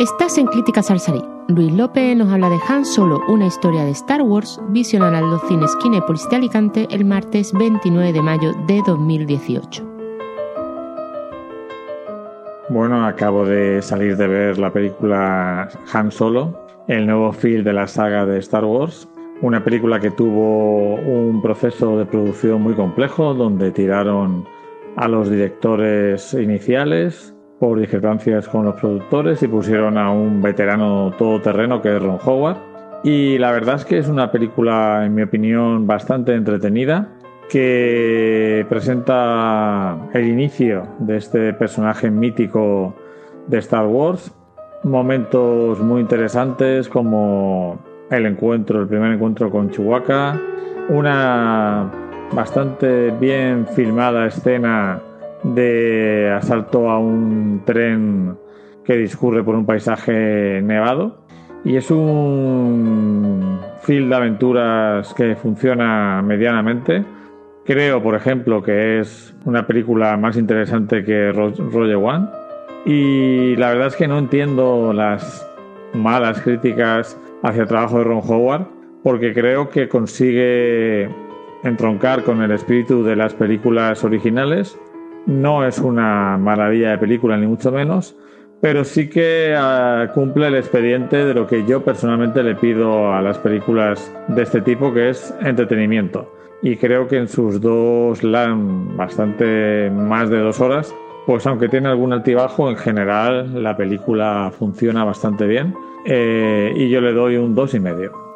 Estás en Críticas al Salir. Luis López nos habla de Han Solo, una historia de Star Wars, visionada en los cines de Alicante el martes 29 de mayo de 2018. Bueno, acabo de salir de ver la película Han Solo, el nuevo film de la saga de Star Wars. Una película que tuvo un proceso de producción muy complejo, donde tiraron a los directores iniciales, por discrepancias con los productores y pusieron a un veterano todoterreno que es Ron Howard. Y la verdad es que es una película, en mi opinión, bastante entretenida, que presenta el inicio de este personaje mítico de Star Wars. Momentos muy interesantes como el encuentro, el primer encuentro con Chewbacca, una bastante bien filmada escena de asalto a un tren que discurre por un paisaje nevado. Y es un film de aventuras que funciona medianamente. Creo, por ejemplo, que es una película más interesante que Roger One. Y la verdad es que no entiendo las malas críticas hacia el trabajo de Ron Howard, porque creo que consigue entroncar con el espíritu de las películas originales no es una maravilla de película, ni mucho menos, pero sí que ah, cumple el expediente de lo que yo personalmente le pido a las películas de este tipo, que es entretenimiento. Y creo que en sus dos LAN, bastante más de dos horas, pues aunque tiene algún altibajo, en general la película funciona bastante bien. Eh, y yo le doy un dos y medio.